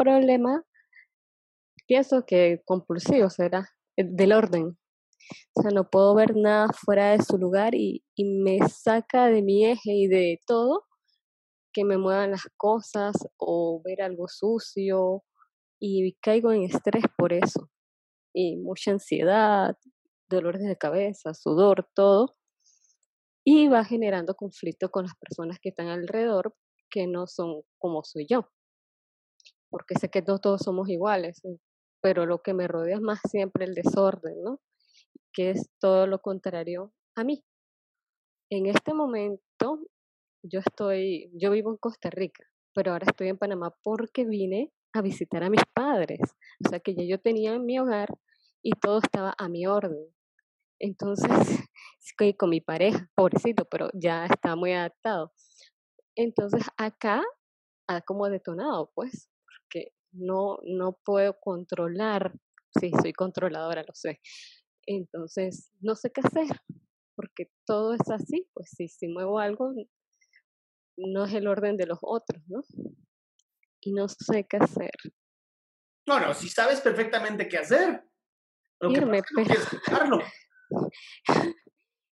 problema, pienso que compulsivo será, eh, del orden. O sea, no puedo ver nada fuera de su lugar y, y me saca de mi eje y de todo que me muevan las cosas o ver algo sucio y caigo en estrés por eso. Y mucha ansiedad, dolores de cabeza, sudor, todo. Y va generando conflicto con las personas que están alrededor que no son como soy yo porque sé que no todos somos iguales, eh, pero lo que me rodea es más siempre el desorden, ¿no? Que es todo lo contrario a mí. En este momento yo estoy, yo vivo en Costa Rica, pero ahora estoy en Panamá porque vine a visitar a mis padres. O sea que ya yo tenía en mi hogar y todo estaba a mi orden. Entonces, con mi pareja, pobrecito, pero ya está muy adaptado. Entonces, acá ha como detonado, pues, no, no puedo controlar, sí, soy controladora, lo sé. Entonces, no sé qué hacer, porque todo es así, pues si, si muevo algo, no es el orden de los otros, ¿no? Y no sé qué hacer. No, no, si sabes perfectamente qué hacer. Irme, pero...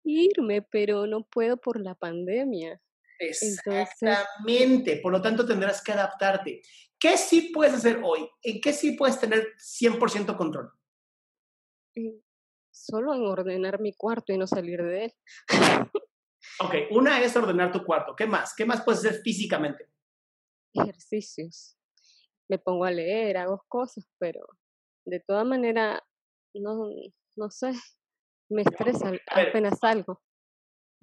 Irme, pero no puedo por la pandemia. Exactamente, por lo tanto tendrás que adaptarte. ¿Qué sí puedes hacer hoy? ¿En qué sí puedes tener 100% control? Solo en ordenar mi cuarto y no salir de él. ok, una es ordenar tu cuarto. ¿Qué más? ¿Qué más puedes hacer físicamente? Ejercicios. Me pongo a leer, hago cosas, pero de toda manera, no, no sé, me estresa apenas salgo.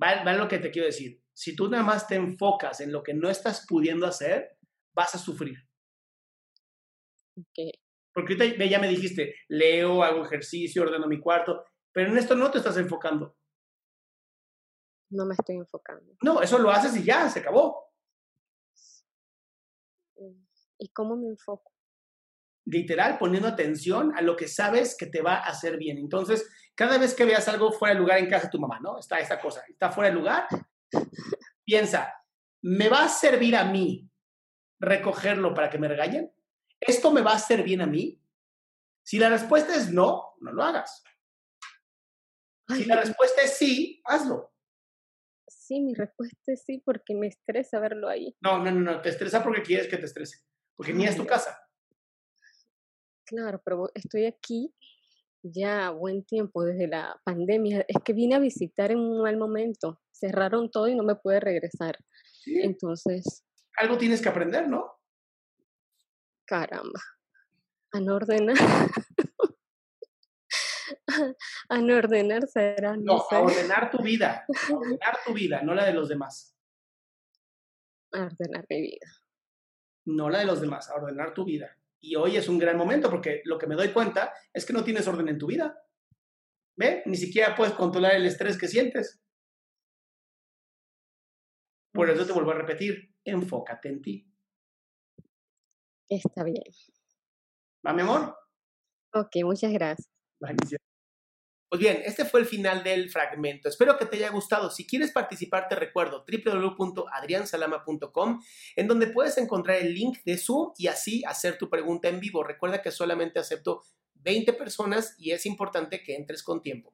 Va, lo que te quiero decir. Si tú nada más te enfocas en lo que no estás pudiendo hacer, vas a sufrir. Porque ahorita ya me dijiste, leo, hago ejercicio, ordeno mi cuarto, pero en esto no te estás enfocando. No me estoy enfocando. No, eso lo haces y ya, se acabó. ¿Y cómo me enfoco? Literal, poniendo atención a lo que sabes que te va a hacer bien. Entonces, cada vez que veas algo fuera de lugar en casa de tu mamá, ¿no? Está esta cosa, está fuera de lugar, piensa, ¿me va a servir a mí recogerlo para que me regañen? ¿Esto me va a hacer bien a mí? Si la respuesta es no, no lo hagas. Si la respuesta es sí, hazlo. Sí, mi respuesta es sí porque me estresa verlo ahí. No, no, no, no, te estresa porque quieres que te estrese, porque ni es tu casa. Claro, pero estoy aquí ya buen tiempo desde la pandemia. Es que vine a visitar en un mal momento. Cerraron todo y no me pude regresar. Entonces. Algo tienes que aprender, ¿no? Caramba. A no ordenar. a no ordenar será. No, a ordenar tu vida. A ordenar tu vida, no la de los demás. A ordenar mi vida. no la de los demás, a ordenar tu vida. Y hoy es un gran momento porque lo que me doy cuenta es que no tienes orden en tu vida. ¿Ve? Ni siquiera puedes controlar el estrés que sientes. Por eso te vuelvo a repetir, enfócate en ti. Está bien. ¿Va, mi amor? Ok, muchas gracias. Pues bien, este fue el final del fragmento. Espero que te haya gustado. Si quieres participar, te recuerdo www.adriansalama.com, en donde puedes encontrar el link de Zoom y así hacer tu pregunta en vivo. Recuerda que solamente acepto 20 personas y es importante que entres con tiempo.